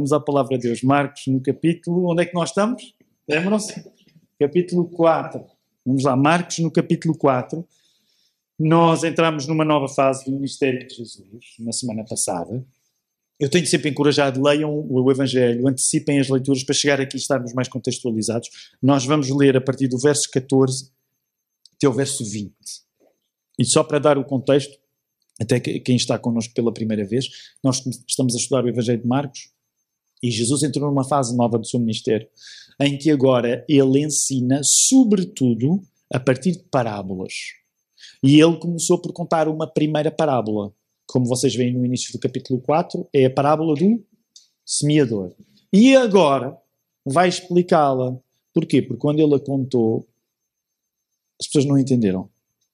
Vamos à palavra de Deus. Marcos, no capítulo. Onde é que nós estamos? Lembram-se? Capítulo 4. Vamos lá, Marcos, no capítulo 4. Nós entramos numa nova fase do ministério de Jesus, na semana passada. Eu tenho sempre encorajado, leiam o Evangelho, antecipem as leituras para chegar aqui e estarmos mais contextualizados. Nós vamos ler a partir do verso 14 até o verso 20. E só para dar o contexto, até quem está connosco pela primeira vez, nós estamos a estudar o Evangelho de Marcos, e Jesus entrou numa fase nova do seu ministério, em que agora ele ensina, sobretudo, a partir de parábolas. E ele começou por contar uma primeira parábola. Como vocês veem no início do capítulo 4, é a parábola do semeador. E agora vai explicá-la. Porquê? Porque quando ele a contou, as pessoas não entenderam.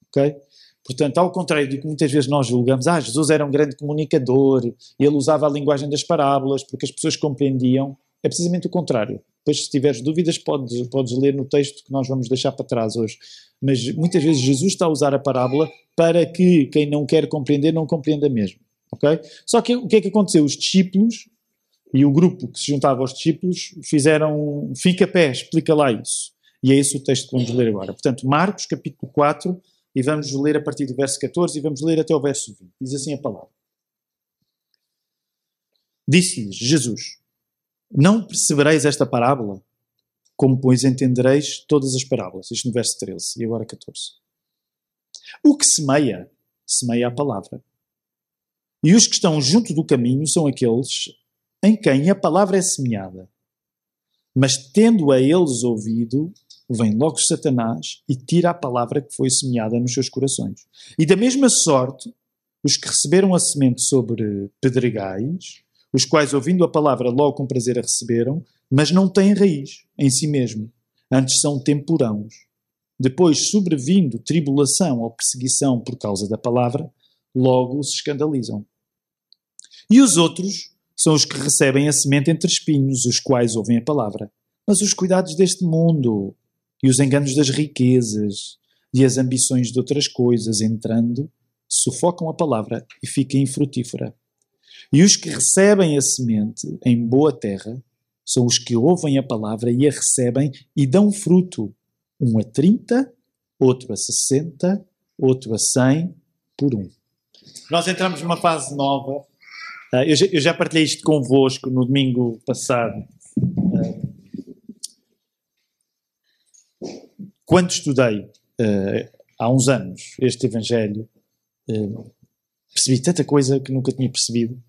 Ok? Portanto, ao contrário do que muitas vezes nós julgamos, ah, Jesus era um grande comunicador, ele usava a linguagem das parábolas porque as pessoas compreendiam, é precisamente o contrário. Depois, se tiveres dúvidas, podes, podes ler no texto que nós vamos deixar para trás hoje. Mas muitas vezes Jesus está a usar a parábola para que quem não quer compreender não compreenda mesmo. ok? Só que o que é que aconteceu? Os discípulos e o grupo que se juntava aos discípulos fizeram, fica pé, explica lá isso. E é esse o texto que vamos ler agora. Portanto, Marcos, capítulo 4, e vamos ler a partir do verso 14 e vamos ler até o verso 20. Diz assim a palavra. Disse-lhes Jesus: Não percebereis esta parábola? Como, pois, entendereis todas as parábolas? Isto no verso 13 e agora 14. O que semeia, semeia a palavra. E os que estão junto do caminho são aqueles em quem a palavra é semeada. Mas tendo a eles ouvido, vem logo Satanás e tira a palavra que foi semeada nos seus corações. E da mesma sorte, os que receberam a semente sobre pedregais, os quais, ouvindo a palavra, logo com prazer a receberam, mas não têm raiz em si mesmo, antes são temporãos. Depois, sobrevindo tribulação ou perseguição por causa da palavra, logo se escandalizam. E os outros são os que recebem a semente entre espinhos, os quais ouvem a palavra. Mas os cuidados deste mundo, e os enganos das riquezas e as ambições de outras coisas entrando, sufocam a palavra e fica infrutífera. E os que recebem a semente em boa terra são os que ouvem a palavra e a recebem e dão fruto, um a 30, outro a 60, outro a 100 por um. Nós entramos numa fase nova. Ah, eu já partilhei isto convosco no domingo passado. Ah, Quando estudei uh, há uns anos este Evangelho, uh, percebi tanta coisa que nunca tinha percebido.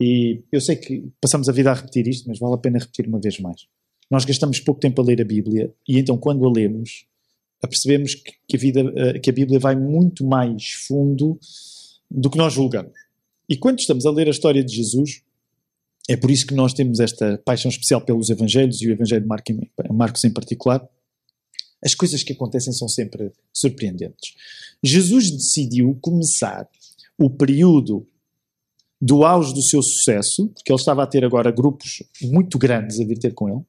E eu sei que passamos a vida a repetir isto, mas vale a pena repetir uma vez mais. Nós gastamos pouco tempo a ler a Bíblia e então quando a lemos, percebemos que, a, vida, uh, que a Bíblia vai muito mais fundo do que nós julgamos. E quando estamos a ler a história de Jesus, é por isso que nós temos esta paixão especial pelos Evangelhos e o Evangelho de Marcos em particular, as coisas que acontecem são sempre surpreendentes. Jesus decidiu começar o período do auge do seu sucesso, porque ele estava a ter agora grupos muito grandes a vir ter com ele.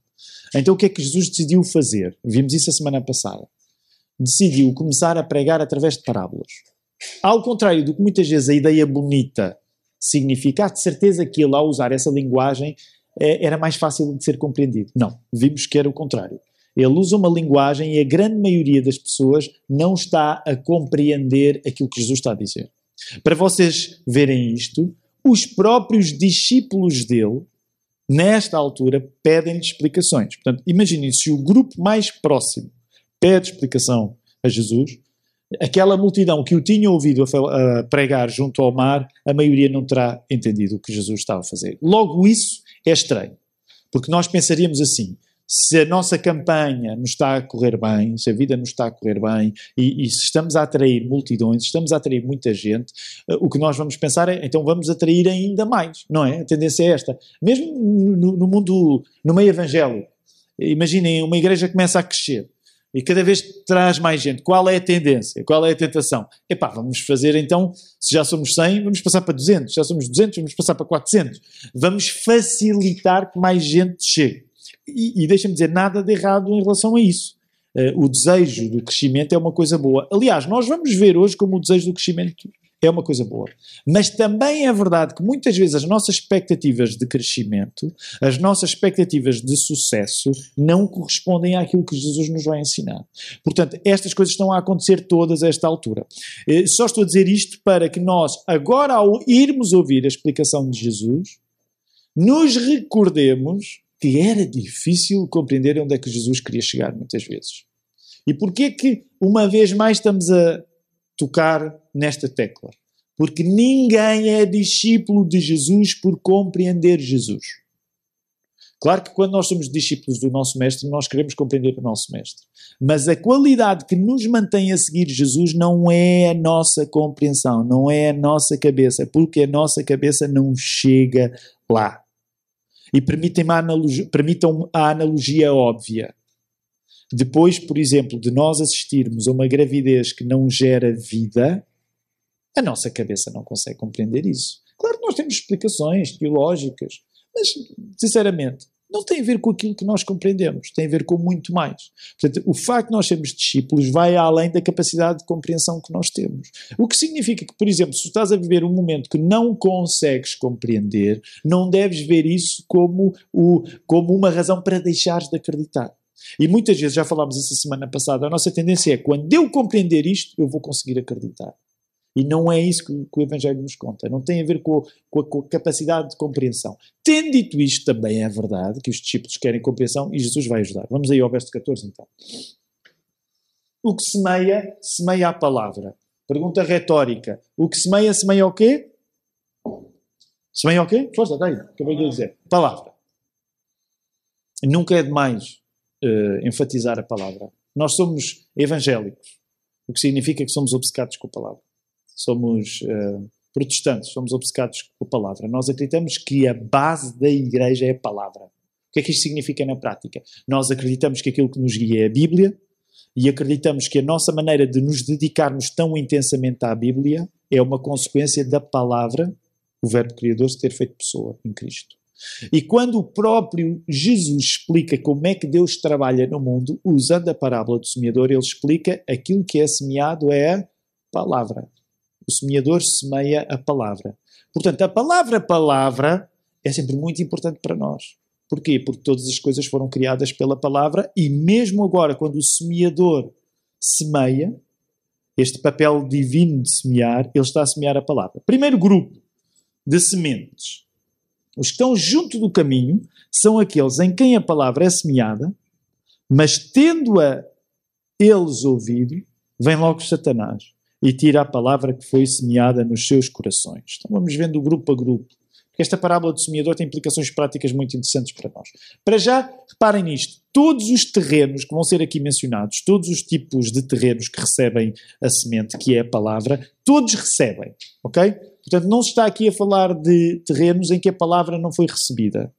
Então o que é que Jesus decidiu fazer? Vimos isso a semana passada. Decidiu começar a pregar através de parábolas. Ao contrário do que muitas vezes a ideia bonita significa, de certeza que ele, ao usar essa linguagem, eh, era mais fácil de ser compreendido. Não, vimos que era o contrário. Ele usa uma linguagem e a grande maioria das pessoas não está a compreender aquilo que Jesus está a dizer. Para vocês verem isto, os próprios discípulos dele, nesta altura, pedem-lhe explicações. Portanto, imaginem se o grupo mais próximo pede explicação a Jesus, aquela multidão que o tinha ouvido a, pregar junto ao mar, a maioria não terá entendido o que Jesus estava a fazer. Logo, isso é estranho. Porque nós pensaríamos assim: se a nossa campanha nos está a correr bem, se a vida nos está a correr bem e, e, se estamos a atrair multidões, estamos a atrair muita gente, uh, o que nós vamos pensar é então vamos atrair ainda mais, não é? A tendência é esta. Mesmo no, no mundo, no meio evangélico, imaginem uma igreja começa a crescer e cada vez traz mais gente. Qual é a tendência? Qual é a tentação? Epá, vamos fazer então, se já somos 100, vamos passar para 200, se já somos 200, vamos passar para 400. Vamos facilitar que mais gente chegue. E, deixa-me dizer, nada de errado em relação a isso. Uh, o desejo do crescimento é uma coisa boa. Aliás, nós vamos ver hoje como o desejo do crescimento é uma coisa boa. Mas também é verdade que muitas vezes as nossas expectativas de crescimento, as nossas expectativas de sucesso, não correspondem àquilo que Jesus nos vai ensinar. Portanto, estas coisas estão a acontecer todas a esta altura. Eh, só estou a dizer isto para que nós, agora ao irmos ouvir a explicação de Jesus, nos recordemos que era difícil compreender onde é que Jesus queria chegar muitas vezes. E porquê que, uma vez mais, estamos a tocar nesta tecla? Porque ninguém é discípulo de Jesus por compreender Jesus. Claro que quando nós somos discípulos do nosso Mestre, nós queremos compreender o nosso Mestre. Mas a qualidade que nos mantém a seguir Jesus não é a nossa compreensão, não é a nossa cabeça, porque a nossa cabeça não chega lá. E permitam-me a analogia, permitam a analogia óbvia. Depois, por exemplo, de nós assistirmos a uma gravidez que não gera vida, a nossa cabeça não consegue compreender isso. Claro que nós temos explicações teológicas, mas, sinceramente, não tem a ver com aquilo que nós compreendemos, tem a ver com muito mais. Portanto, o facto de nós sermos discípulos vai além da capacidade de compreensão que nós temos. O que significa que, por exemplo, se estás a viver um momento que não consegues compreender, não deves ver isso como, o, como uma razão para deixares de acreditar. E muitas vezes, já falámos isso a semana passada, a nossa tendência é quando eu compreender isto, eu vou conseguir acreditar. E não é isso que, que o Evangelho nos conta. Não tem a ver com, com, a, com, a, capacidade de compreensão. Tendo dito isto, também é verdade que os discípulos querem compreensão e Jesus vai ajudar. Vamos aí ao verso 14 então. O que semeia, semeia a palavra. Pergunta retórica. O que semeia, semeia o quê? Semeia o quê? Força, daí. Acabei de dizer. Palavra. Nunca é demais uh, enfatizar a palavra. Nós somos evangélicos, o que significa que somos obcecados com a palavra somos uh, protestantes, somos obcecados com a palavra. Nós acreditamos que a base da igreja é a palavra. O que é que isto significa na prática? Nós acreditamos que aquilo que nos guia é a Bíblia e acreditamos que a nossa maneira de nos dedicarmos tão intensamente à Bíblia é uma consequência da palavra, o Verbo Criador, se ter feito pessoa em Cristo. E quando o próprio Jesus explica como é que Deus trabalha no mundo, usando a parábola do semeador, ele explica aquilo que é semeado é a palavra. O semeador semeia a palavra. Portanto, a palavra palavra é sempre muito importante para nós. Porquê? Porque todas as coisas foram criadas pela palavra e mesmo agora, quando o semeador semeia, este papel divino de semear, ele está a semear a palavra. Primeiro grupo de sementes. Os que estão junto do caminho são aqueles em quem a palavra é semeada, mas tendo-a eles ouvido, vem logo Satanás e tira a palavra que foi semeada nos seus corações. Então vamos vendo grupo a grupo. Porque esta parábola do semeador tem implicações práticas muito interessantes para nós. Para já, reparem nisto: todos os terrenos que vão ser aqui mencionados, todos os tipos de terrenos que recebem a semente, que é a palavra, todos recebem, ok? Portanto, não se está aqui a falar de terrenos em que a palavra não foi recebida.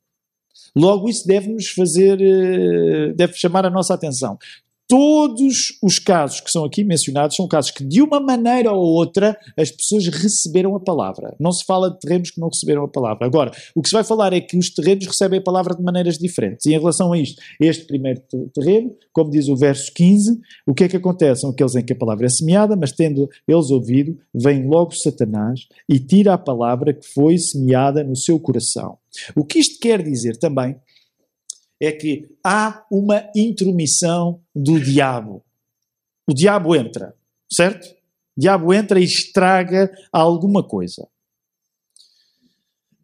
Logo, isso deve-nos fazer, eh, deve chamar a nossa atenção todos os casos que são aqui mencionados são casos que, de uma maneira ou outra, as pessoas receberam a palavra. Não se fala de terrenos que não receberam a palavra. Agora, o que se vai falar é que os terrenos recebem a palavra de maneiras diferentes. E em relação a isto, este primeiro terreno, como diz o verso 15, o que é que acontece? São aqueles em que a palavra é semeada, mas tendo eles ouvido, vem logo Satanás e tira a palavra que foi semeada no seu coração. O que isto quer dizer também é que há uma intromissão do diabo. O diabo entra, certo? O diabo entra e estraga alguma coisa.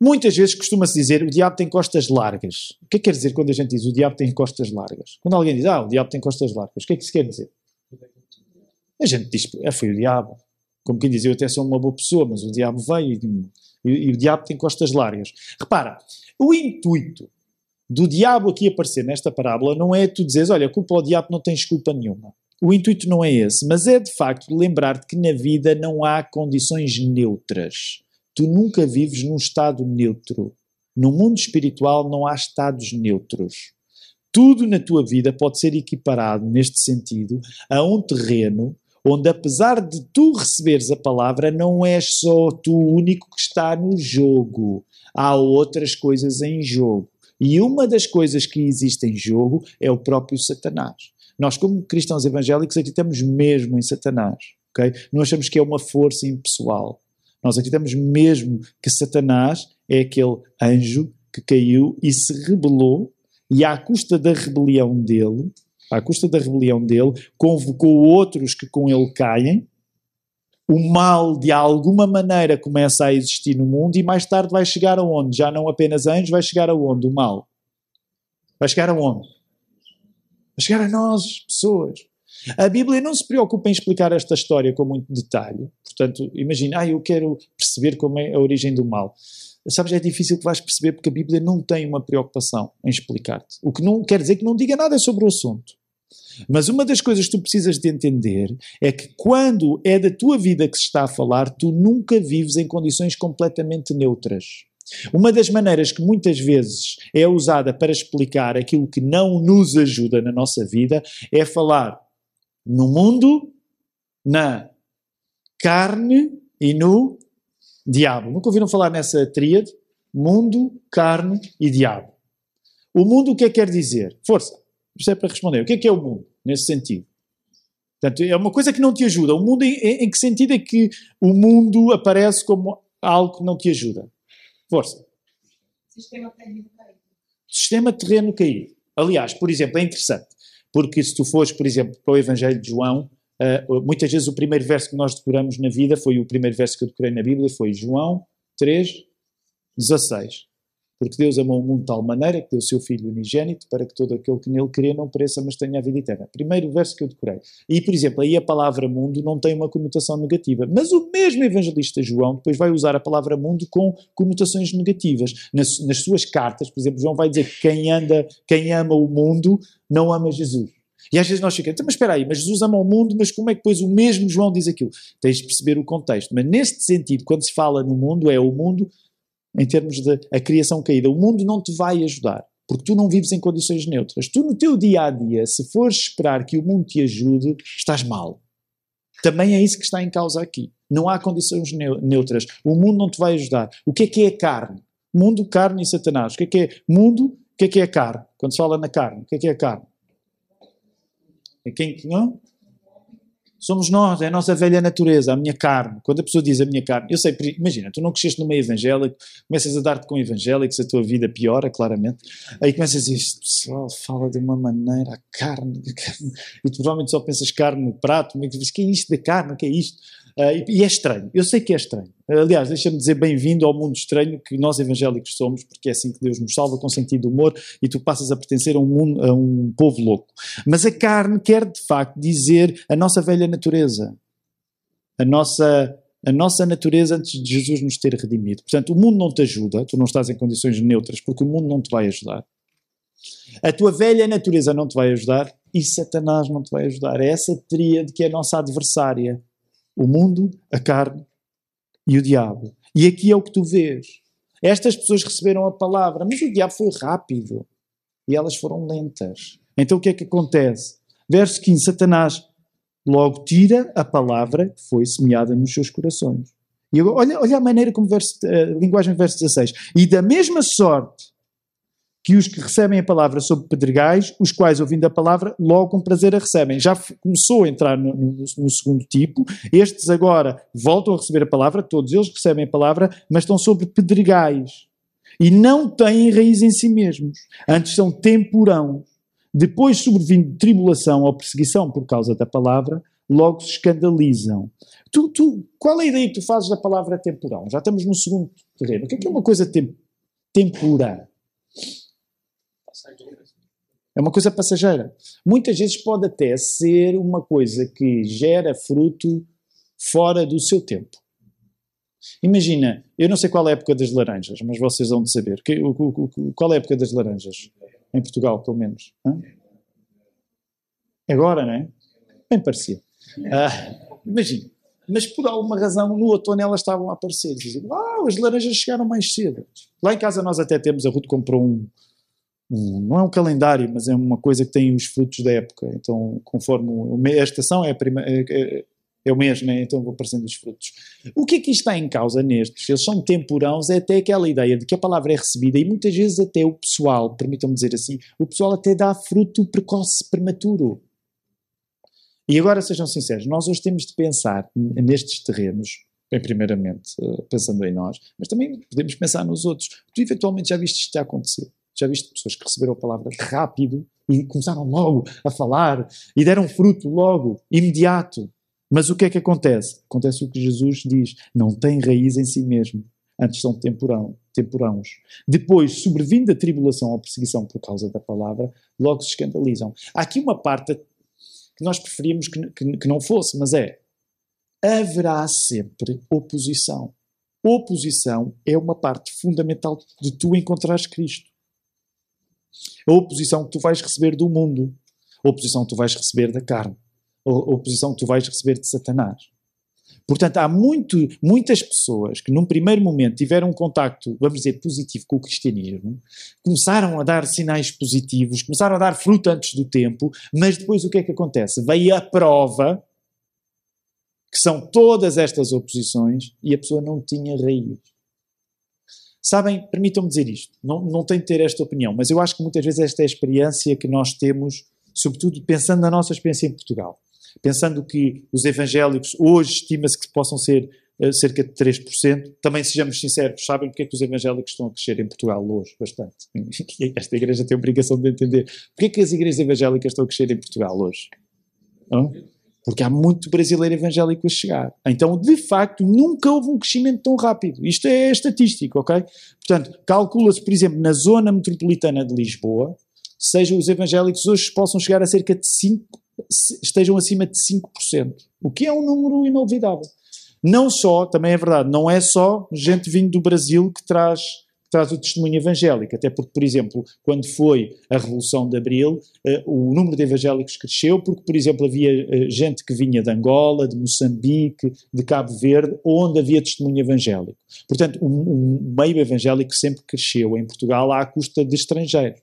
Muitas vezes costuma-se dizer o diabo tem costas largas. O que é que quer dizer quando a gente diz o diabo tem costas largas? Quando alguém diz, ah, o diabo tem costas largas, o que é que isso quer dizer? A gente diz, é, foi o diabo. Como quem diz, eu até sou uma boa pessoa, mas o diabo veio e, e, e o diabo tem costas largas. Repara, o intuito do diabo aqui aparecer nesta parábola não é tu dizeres, olha, culpa ao diabo não tens culpa nenhuma. O intuito não é esse, mas é de facto lembrar-te que na vida não há condições neutras. Tu nunca vives num estado neutro. No mundo espiritual não há estados neutros. Tudo na tua vida pode ser equiparado, neste sentido, a um terreno onde, apesar de tu receberes a palavra, não és só tu o único que está no jogo. Há outras coisas em jogo. E uma das coisas que existe em jogo é o próprio Satanás. Nós, como cristãos evangélicos, acreditamos mesmo em Satanás. Okay? Não achamos que é uma força impessoal. Nós acreditamos mesmo que Satanás é aquele anjo que caiu e se rebelou, e à custa da rebelião dele, à custa da rebelião dele, convocou outros que com ele caem. O mal, de alguma maneira, começa a existir no mundo e mais tarde vai chegar aonde? Já não apenas anjos, vai chegar aonde? O mal. Vai chegar aonde? Vai chegar a nós, pessoas. A Bíblia não se preocupa em explicar esta história com muito detalhe. Portanto, imagina, ah, eu quero perceber como é a origem do mal. Sabes, é difícil que vais perceber porque a Bíblia não tem uma preocupação em explicar-te. O que não quer dizer que não diga nada sobre o assunto. Mas uma das coisas que tu precisas de entender é que quando é da tua vida que se está a falar, tu nunca vives em condições completamente neutras. Uma das maneiras que muitas vezes é usada para explicar aquilo que não nos ajuda na nossa vida é falar no mundo, na carne e no diabo. Nunca ouviram falar nessa tríade? Mundo, carne e diabo. O mundo o que é que quer dizer? Força. Isto é para responder. O que é que é o mundo, nesse sentido? Portanto, é uma coisa que não te ajuda. O mundo, em, em que sentido é que o mundo aparece como algo que não te ajuda? Força. Sistema terreno caído. Sistema terreno caído. Aliás, por exemplo, é interessante, porque se tu fores, por exemplo, para o Evangelho de João, uh, muitas vezes o primeiro verso que nós decoramos na vida foi o primeiro verso que eu decorei na Bíblia, foi João 3, 16. Porque Deus amou o mundo de tal maneira que deu o seu Filho unigênito para que todo aquele que nele crê não pereça, mas tenha a vida eterna. Primeiro verso que eu decorei. E, por exemplo, aí a palavra mundo não tem uma conotação negativa. Mas o mesmo evangelista João depois vai usar a palavra mundo com conotações negativas. Nas, nas suas cartas, por exemplo, João vai dizer que quem, anda, quem ama o mundo não ama Jesus. E às vezes nós ficamos, então, mas espera aí, mas Jesus ama o mundo, mas como é que depois o mesmo João diz aquilo? Tens de perceber o contexto. Mas neste sentido, quando se fala no mundo, é o mundo em termos de a criação caída. O mundo não te vai ajudar, porque tu não vives em condições neutras. Tu, no teu dia a dia, se fores esperar que o mundo te ajude, estás mal. Também é isso que está em causa aqui. Não há condições neutras. O mundo não te vai ajudar. O que é que é carne? Mundo, carne e Satanás. O que é que é mundo? O que é que é carne? Quando se fala na carne, o que é que é carne? É quem, não? Somos nós, é a nossa velha natureza, a minha carne. Quando a pessoa diz a minha carne, eu sei, imagina, tu não cresceste no meio evangélico, começas a dar-te com evangélicos, a tua vida piora, claramente. Aí começas a dizer, este pessoal fala de uma maneira, a carne, a carne, e tu provavelmente só pensas carne no prato, mas o que é isto da carne, que é isto? Uh, e, e, é estranho, eu sei que é estranho. Aliás, deixa-me dizer bem-vindo ao mundo estranho que nós evangélicos somos, porque é assim que Deus nos salva, com sentido de humor, e tu passas a pertencer a um, mundo, a um povo louco. Mas a carne quer de facto dizer a nossa velha natureza, a nossa, a nossa natureza antes de Jesus nos ter redimido. Portanto, o mundo não te ajuda, tu não estás em condições neutras, porque o mundo não te vai ajudar. A tua velha natureza não te vai ajudar e Satanás não te vai ajudar. É essa tríade que é a nossa adversária o mundo, a carne e o diabo. E aqui é o que tu vês. Estas pessoas receberam a palavra, mas o diabo foi rápido e elas foram lentas. Então o que é que acontece? Verso 15: Satanás logo tira a palavra que foi semeada nos seus corações. E olha, olha a maneira como verso, a linguagem verso 16. E da mesma sorte que os que recebem a palavra sobre pedregais, os quais, ouvindo a palavra, logo com prazer a recebem. Já começou a entrar no, no, no, segundo tipo. Estes agora voltam a receber a palavra, todos eles recebem a palavra, mas estão sobre pedregais. E não têm raiz em si mesmos. Antes são temporão. Depois, sobrevindo tribulação ou perseguição por causa da palavra, logo se escandalizam. Tu, tu, qual é a ideia que tu fazes da palavra temporão? Já estamos no segundo terreno. O que é, que é uma coisa tem, temporã? É uma coisa passageira. Muitas vezes pode até ser uma coisa que gera fruto fora do seu tempo. Imagina, eu não sei qual é a época das laranjas, mas vocês vão de saber. Qual é a época das laranjas? Em Portugal, pelo menos. Agora, não é? Bem parecido. Ah, imagina. Mas por alguma razão, no outono elas estavam a aparecer. Diziam, ah, as laranjas chegaram mais cedo. Lá em casa nós até temos, a Ruth comprou um, não é um calendário, mas é uma coisa que tem os frutos da época. Então, conforme a estação é, a prima, é, é, é o mês, né? então vão aparecendo os frutos. O que é que está em causa nestes? Eles são temporãos, é até aquela ideia de que a palavra é recebida e muitas vezes até o pessoal, permitam-me dizer assim, o pessoal até dá fruto precoce, prematuro. E agora sejam sinceros, nós hoje temos de pensar nestes terrenos bem primeiramente, uh, pensando em nós, mas também podemos pensar nos outros. Tu eventualmente já viste isto acontecer. Já viste pessoas que receberam a palavra rápido e começaram logo a falar e deram fruto logo, imediato. Mas o que é que acontece? Acontece o que Jesus diz: não tem raiz em si mesmo. Antes são temporão, temporãos. Depois, sobrevindo a tribulação ou perseguição por causa da palavra, logo se escandalizam. Há aqui uma parte que nós preferíamos que, que, que não fosse, mas é: haverá sempre oposição. Oposição é uma parte fundamental de tu encontrares Cristo. A oposição que tu vais receber do mundo, a oposição que tu vais receber da carne, a oposição que tu vais receber de Satanás. Portanto, há muito, muitas pessoas que num primeiro momento tiveram um contacto, vamos dizer, positivo com o cristianismo, começaram a dar sinais positivos, começaram a dar fruto antes do tempo, mas depois o que é que acontece? Veio a prova, que são todas estas oposições, e a pessoa não tinha raiz. Sabem, permitam-me dizer isto, não, não tenho de ter esta opinião, mas eu acho que muitas vezes esta é a experiência que nós temos, sobretudo pensando na nossa experiência em Portugal. Pensando que os evangélicos, hoje estima-se que possam ser uh, cerca de 3%, também sejamos sinceros, sabem porque é que os evangélicos estão a crescer em Portugal hoje? Bastante. Esta igreja tem a obrigação de entender. Porquê é que as igrejas evangélicas estão a crescer em Portugal hoje? Não? Porque há muito brasileiro evangélico a chegar. Então, de facto, nunca houve um crescimento tão rápido. Isto é estatístico, ok? Portanto, calcula-se, por exemplo, na zona metropolitana de Lisboa, sejam os evangélicos hoje possam chegar a cerca de 5, estejam acima de 5%. O que é um número inolvidável. Não só, também é verdade, não é só gente vindo do Brasil que traz traz o testemunho evangélico, até porque, por exemplo, quando foi a Revolução de Abril, uh, o número de evangélicos cresceu, porque, por exemplo, havia uh, gente que vinha de Angola, de Moçambique, de Cabo Verde, onde havia testemunho evangélico. Portanto, o um, um meio evangélico sempre cresceu em Portugal à custa de estrangeiros.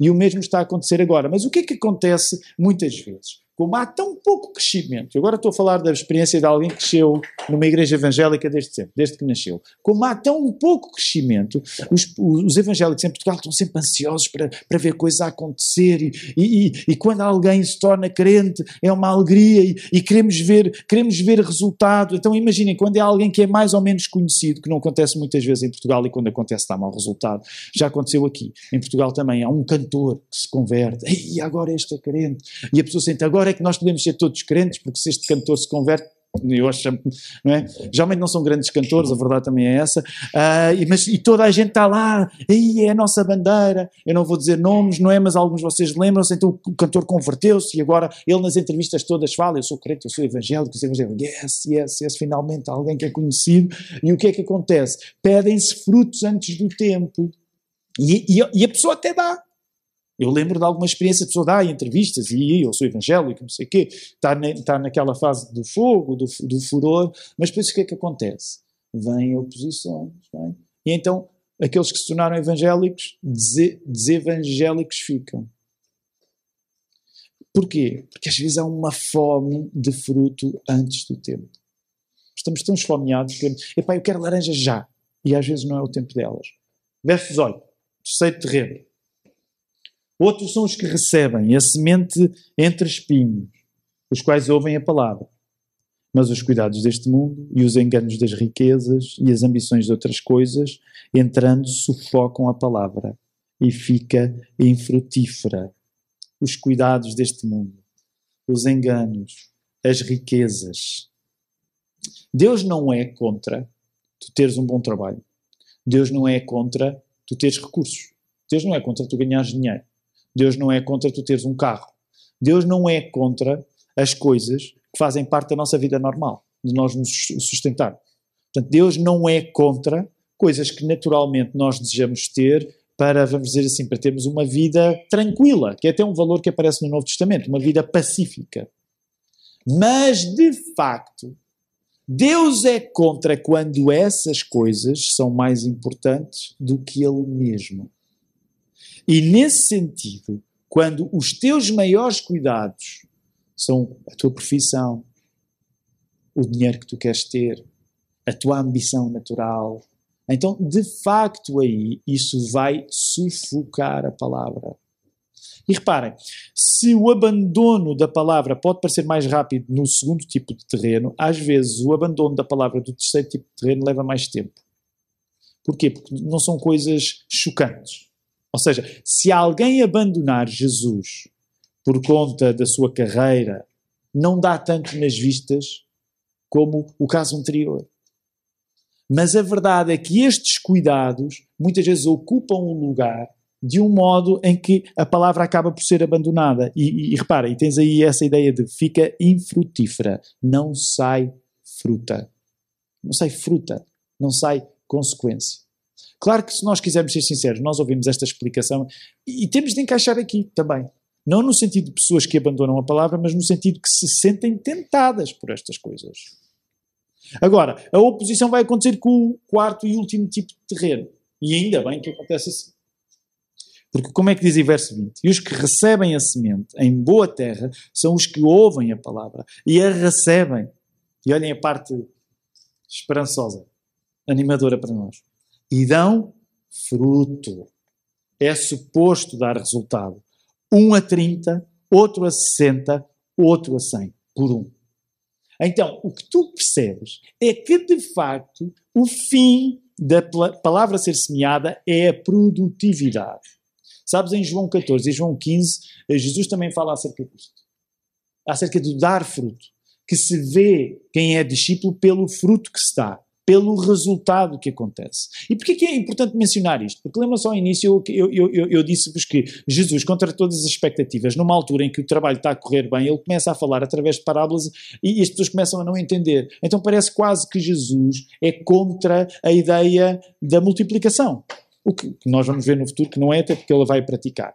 E o mesmo está a acontecer agora. Mas o que é que acontece muitas vezes? Como há tão pouco crescimento, agora estou a falar da experiência de alguém que cresceu numa igreja evangélica desde sempre, desde que nasceu, como há tão pouco crescimento, os, os evangélicos em Portugal estão sempre ansiosos para, para ver coisas a acontecer e, e, e, quando alguém se torna crente é uma alegria e, e, queremos, ver, queremos ver resultado. Então imaginem, quando é alguém que é mais ou menos conhecido, que não acontece muitas vezes em Portugal e quando acontece dá mau resultado, já aconteceu aqui. Em Portugal também há um cantor que se converte, e agora este é crente, e a pessoa sente, agora é que nós podemos ser todos crentes, porque se este cantor se converte, eu acho, não é? Geralmente não são grandes cantores, a verdade também é essa, uh, mas, e toda a gente está lá, aí é a nossa bandeira, eu não vou dizer nomes, não é? Mas alguns de vocês lembram-se, então o cantor converteu-se e agora ele nas entrevistas todas fala, eu sou crente, eu sou evangélico, eu sou evangélico, yes, yes, yes, finalmente alguém que é conhecido, e o que é que acontece? Pedem-se frutos antes do tempo, e, e, e a pessoa até dá, eu lembro de alguma experiência, a pessoa dá entrevistas e eu sou evangélico, não sei o quê, está, na, está naquela fase do fogo, do, do furor, mas depois o que é que acontece? Vêm oposições, vem. E então aqueles que se tornaram evangélicos, desevangélicos ficam. Porquê? Porque às vezes há uma fome de fruto antes do tempo. Estamos tão esfomeados que, epá, eu quero laranja já. E às vezes não é o tempo delas. Verso 18, terceiro terreno. Outros são os que recebem a semente entre espinhos, os quais ouvem a palavra. Mas os cuidados deste mundo e os enganos das riquezas e as ambições de outras coisas, entrando, sufocam a palavra e fica infrutífera. Os cuidados deste mundo, os enganos, as riquezas. Deus não é contra tu teres um bom trabalho. Deus não é contra tu teres recursos. Deus não é contra tu ganhares dinheiro. Deus não é contra tu teres um carro. Deus não é contra as coisas que fazem parte da nossa vida normal, de nós nos sustentar. Portanto, Deus não é contra coisas que naturalmente nós desejamos ter para, vamos dizer assim, para termos uma vida tranquila, que é até um valor que aparece no Novo Testamento, uma vida pacífica. Mas, de facto, Deus é contra quando essas coisas são mais importantes do que Ele mesmo. E nesse sentido, quando os teus maiores cuidados são a tua profissão, o dinheiro que tu queres ter, a tua ambição natural, então de facto aí isso vai sufocar a palavra. E reparem, se o abandono da palavra pode parecer mais rápido no segundo tipo de terreno, às vezes o abandono da palavra do terceiro tipo de terreno leva mais tempo. Porquê? Porque não são coisas chocantes. Ou seja, se alguém abandonar Jesus por conta da sua carreira, não dá tanto nas vistas como o caso anterior. Mas a verdade é que estes cuidados muitas vezes ocupam um lugar de um modo em que a palavra acaba por ser abandonada. E, e, e repara, e tens aí essa ideia de fica infrutífera, não sai fruta. Não sai fruta, não sai consequência. Claro que se nós quisermos ser sinceros, nós ouvimos esta explicação e, temos de encaixar aqui também. Não no sentido de pessoas que abandonam a palavra, mas no sentido que se sentem tentadas por estas coisas. Agora, a oposição vai acontecer com o quarto e último tipo de terreno. E ainda bem que acontece assim. Porque como é que diz em verso 20? E os que recebem a semente em boa terra são os que ouvem a palavra e a recebem. E olhem a parte esperançosa, animadora para nós. E dão fruto. É suposto dar resultado. Um a 30, outro a 60, outro a 100, por um. Então, o que tu percebes é que, de facto, o fim da palavra ser semeada é a produtividade. Sabes, em João 14 e João 15, eh, Jesus também fala acerca disto. Acerca de dar fruto. Que se vê quem é discípulo pelo fruto que se dá, pelo resultado que acontece. E porquê que é importante mencionar isto? Porque lembra só ao início, eu, eu, eu, eu disse-vos que Jesus, contra todas as expectativas, numa altura em que o trabalho está a correr bem, ele começa a falar através de parábolas e, e as pessoas começam a não entender. Então parece quase que Jesus é contra a ideia da multiplicação. O que nós vamos ver no futuro que não é, até porque ele vai praticar.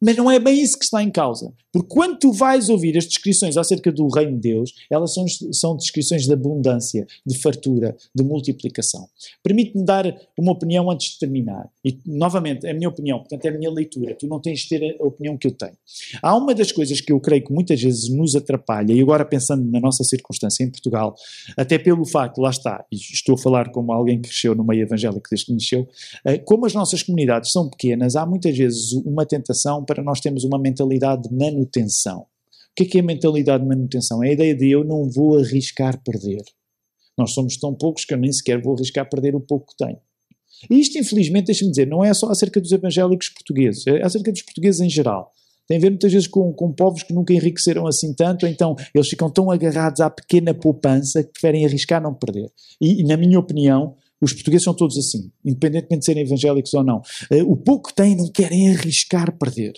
Mas não é bem isso que está em causa. Porque quando tu vais ouvir as descrições acerca do reino de Deus, elas são, são descrições de abundância, de fartura, de multiplicação. Permite-me dar uma opinião antes de terminar. E, novamente, é a minha opinião, portanto, é a minha leitura. Tu não tens de ter a opinião que eu tenho. Há uma das coisas que eu creio que muitas vezes nos atrapalha, e agora pensando na nossa circunstância em Portugal, até pelo facto, lá está, e estou a falar como alguém que cresceu no meio evangélico desde que nasceu, eh, como as nossas comunidades são pequenas, há muitas vezes uma tentação para nós termos uma mentalidade de manutenção. O que é, que é a mentalidade de manutenção? É a ideia de eu não vou arriscar perder. Nós somos tão poucos que eu nem sequer vou arriscar perder o pouco que tenho. E isto, infelizmente, deixa-me dizer, não é só acerca dos evangélicos portugueses, é acerca dos portugueses em geral. Tem a ver muitas vezes com, com povos que nunca enriqueceram assim tanto, então eles ficam tão agarrados à pequena poupança que preferem arriscar não perder. E na minha opinião, os portugueses são todos assim, independentemente de serem evangélicos ou não. Uh, o pouco que têm não querem arriscar perder.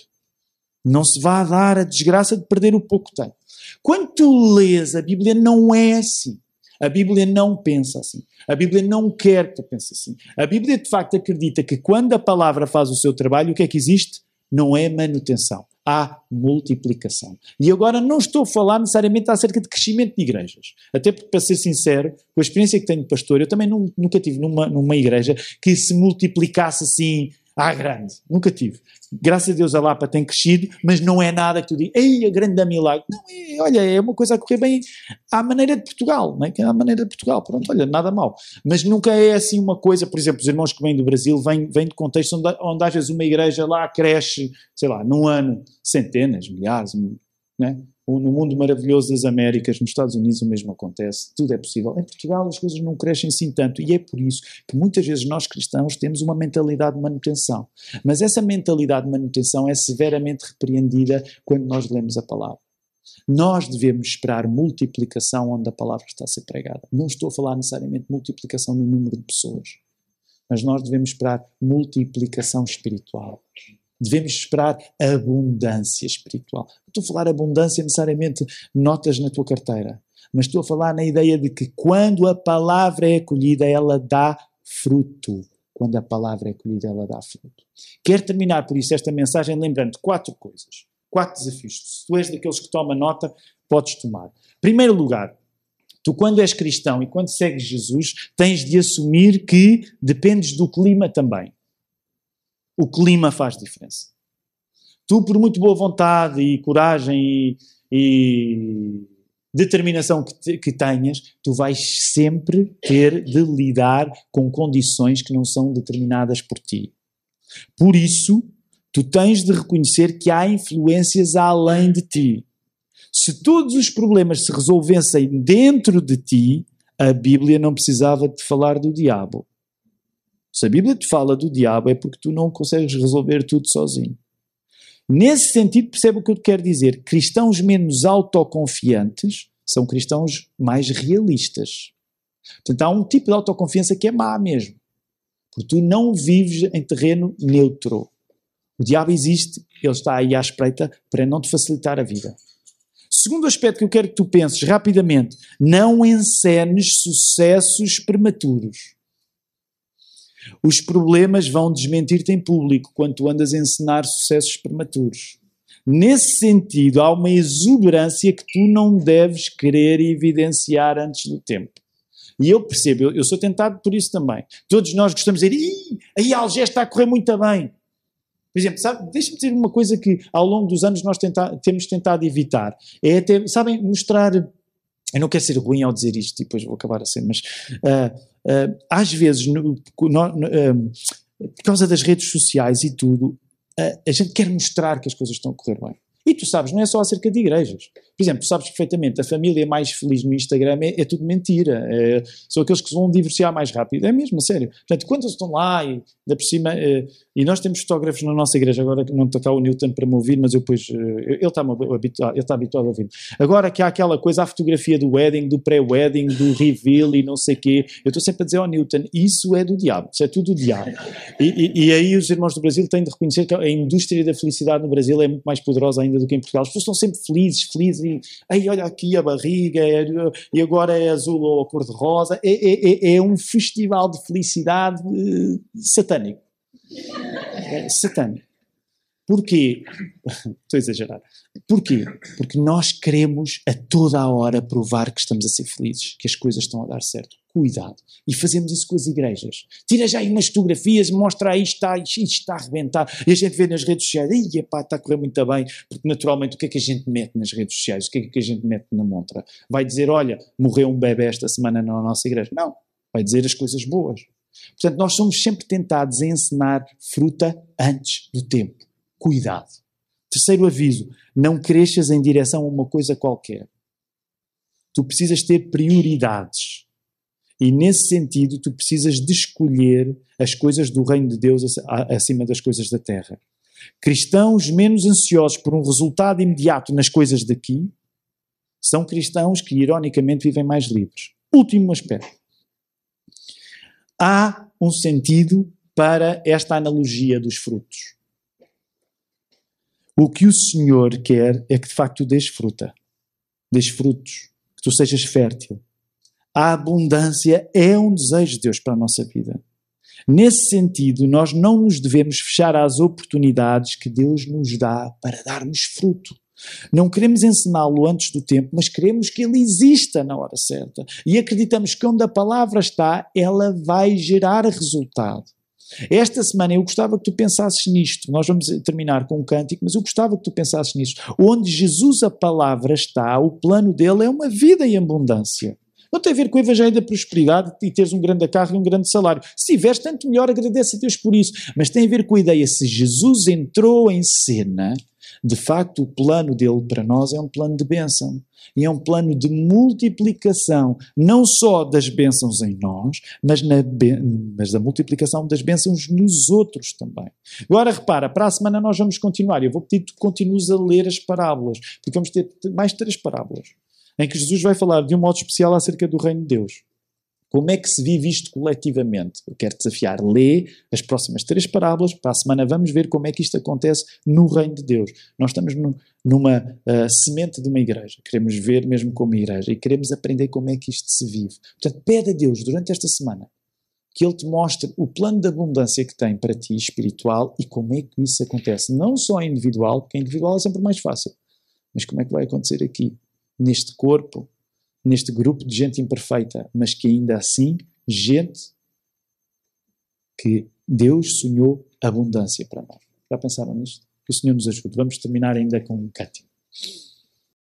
Não se vá dar a desgraça de perder o pouco que tem. Quando tu lês a Bíblia, não é assim. A Bíblia não pensa assim. A Bíblia não quer que tu pense assim. A Bíblia, de facto, acredita que quando a palavra faz o seu trabalho, o que é que existe? Não é manutenção. Há multiplicação. E agora não estou a falar necessariamente acerca de crescimento de igrejas. Até porque, para ser sincero, com a experiência que tenho de pastor, eu também nunca tive numa, numa igreja que se multiplicasse assim à grande. Nunca tive. Graças a Deus a Lapa tem crescido, mas não é nada que tu digas, ei, a grande da milagre. Não, é, olha, é uma coisa a correr bem à maneira de Portugal, não é? À maneira de Portugal, pronto, olha, nada mal. Mas nunca é assim uma coisa, por exemplo, os irmãos que vêm do Brasil vêm, vêm de contextos onde, onde às vezes uma igreja lá cresce, sei lá, num ano, centenas, milhares, né? No mundo maravilhoso das Américas, nos Estados Unidos o mesmo acontece, tudo é possível. Em Portugal as coisas não crescem assim tanto e é por isso que muitas vezes nós cristãos temos uma mentalidade de manutenção. Mas essa mentalidade de manutenção é severamente repreendida quando nós lemos a palavra. Nós devemos esperar multiplicação onde a palavra está a ser pregada. Não estou a falar necessariamente multiplicação no número de pessoas, mas nós devemos esperar multiplicação espiritual devemos esperar abundância espiritual. Estou a falar abundância necessariamente notas na tua carteira, mas estou a falar na ideia de que quando a palavra é acolhida, ela dá fruto. Quando a palavra é acolhida, ela dá fruto. Quero terminar por isso esta mensagem lembrando quatro coisas, quatro desafios. Se tu és daqueles que toma nota, podes tomar. Primeiro lugar, Tu, quando és cristão e quando segues Jesus, tens de assumir que dependes do clima também o clima faz diferença. Tu, por muito boa vontade e coragem e, e determinação que, te, que tenhas, tu vais sempre ter de lidar com condições que não são determinadas por ti. Por isso, Tu tens de reconhecer que há influências além de ti. Se todos os problemas se resolvessem dentro de ti, a Bíblia não precisava de falar do diabo. Se a Bíblia te fala do diabo é porque tu não consegues resolver tudo sozinho. Nesse sentido, percebe o que eu quero dizer? Cristãos menos autoconfiantes são cristãos mais realistas. Portanto, há um tipo de autoconfiança que é má mesmo. Porque tu não vives em terreno neutro. O diabo existe, ele está aí à espreita para não te facilitar a vida. Segundo aspecto que eu quero que tu penses rapidamente, não encenes sucessos prematuros. Os problemas vão desmentir-te em público quando tu andas a encenar sucessos prematuros. Nesse sentido, há uma exuberância que tu não deves querer evidenciar antes do tempo. E eu percebo, eu, eu sou tentado por isso também. Todos nós gostamos de dizer, aí a Algés está a correr muito bem. Por exemplo, deixa-me dizer uma coisa que ao longo dos anos nós tenta, temos tentado evitar. É até, sabem, mostrar. Eu não quero ser ruim ao dizer isto, e depois vou acabar a ser, mas uh, uh, às vezes, no, no, no, uh, por causa das redes sociais e tudo, a gente quer mostrar que as coisas estão a correr bem. E tu sabes, não é só acerca de igrejas. Por exemplo, tu sabes perfeitamente, a família mais feliz no Instagram é, é tudo mentira. É, são aqueles que se vão divorciar mais rápido. É mesmo, sério. Portanto, quando eles estão lá e, da por cima, é, e nós temos fotógrafos na nossa igreja, agora não está cá o Newton para me ouvir, mas eu depois, eh, ele está, habituado, ele está habituado a ouvir. Agora que há aquela coisa, a fotografia do wedding, do pré-wedding, do reveal e não sei o quê, eu estou sempre a dizer ao Newton, isso é do diabo, isso é tudo do diabo. E, e, e aí os irmãos do Brasil têm de reconhecer que a indústria da felicidade no Brasil é muito mais poderosa ainda do que em Portugal. As pessoas estão sempre felizes, felizes, e aí olha aqui a barriga, é, e agora é azul ou cor-de-rosa. É, é, é, é um festival de felicidade uh, satânico. É, satânico. Porquê? Estou a exagerar. Porquê? Porque nós queremos a toda a hora provar que estamos a ser felizes, que as coisas estão a dar certo. Cuidado. E fazemos isso com as igrejas. Tira já aí umas fotografias, mostra aí, está, isto está a arrebentar. E a gente vê nas redes sociais, e pá, está a correr muito bem. Porque naturalmente o que é que a gente mete nas redes sociais? O que é que a gente mete na montra? Vai dizer, olha, morreu um bebê esta semana na nossa igreja. Não. Vai dizer as coisas boas. Portanto, nós somos sempre tentados a ensinar fruta antes do tempo. Cuidado. Terceiro aviso: não cresças em direção a uma coisa qualquer. Tu precisas ter prioridades. E nesse sentido, tu precisas de escolher as coisas do reino de Deus acima das coisas da terra. Cristãos menos ansiosos por um resultado imediato nas coisas daqui são cristãos que, ironicamente, vivem mais livres. Último aspecto há um sentido para esta analogia dos frutos. O que o Senhor quer é que de facto tu des fruta, que tu sejas fértil. A abundância é um desejo de Deus para a nossa vida. Nesse sentido, nós não nos devemos fechar às oportunidades que Deus nos dá para darmos fruto. Não queremos ensiná-lo antes do tempo, mas queremos que ele exista na hora certa. E acreditamos que onde a palavra está, ela vai gerar resultado. Esta semana eu gostava que tu pensasses nisto. Nós vamos terminar com um cântico, mas eu gostava que tu pensasses nisto. Onde Jesus, a palavra, está, o plano dele é uma vida em abundância. Não tem a ver com o Evangelho da Prosperidade e teres um grande carro e um grande salário. Se tiveres, tanto melhor, agradece a Deus por isso. Mas tem a ver com a ideia: se Jesus entrou em cena, de facto, o plano dele para nós é um plano de bênção. E é um plano de multiplicação, não só das bênçãos em nós, mas, na, mas da multiplicação das bênçãos nos outros também. Agora repara, para a semana nós vamos continuar. Eu vou pedir que tu continues a ler as parábolas, porque vamos ter mais três parábolas, em que Jesus vai falar de um modo especial acerca do reino de Deus. Como é que se vive isto coletivamente? Eu quero desafiar, lê as próximas três parábolas, para a semana vamos ver como é que isto acontece no reino de Deus. Nós estamos numa uh, semente de uma igreja, queremos ver mesmo como igreja e queremos aprender como é que isto se vive. Portanto, pede a Deus durante esta semana que Ele te mostre o plano de abundância que tem para ti espiritual e como é que isso acontece. Não só individual, porque individual é sempre mais fácil, mas como é que vai acontecer aqui, neste corpo, neste grupo de gente imperfeita, mas que ainda assim, gente que Deus sonhou abundância para nós. Já pensaram nisto? Que o Senhor nos ajude. Vamos terminar ainda com um cântico.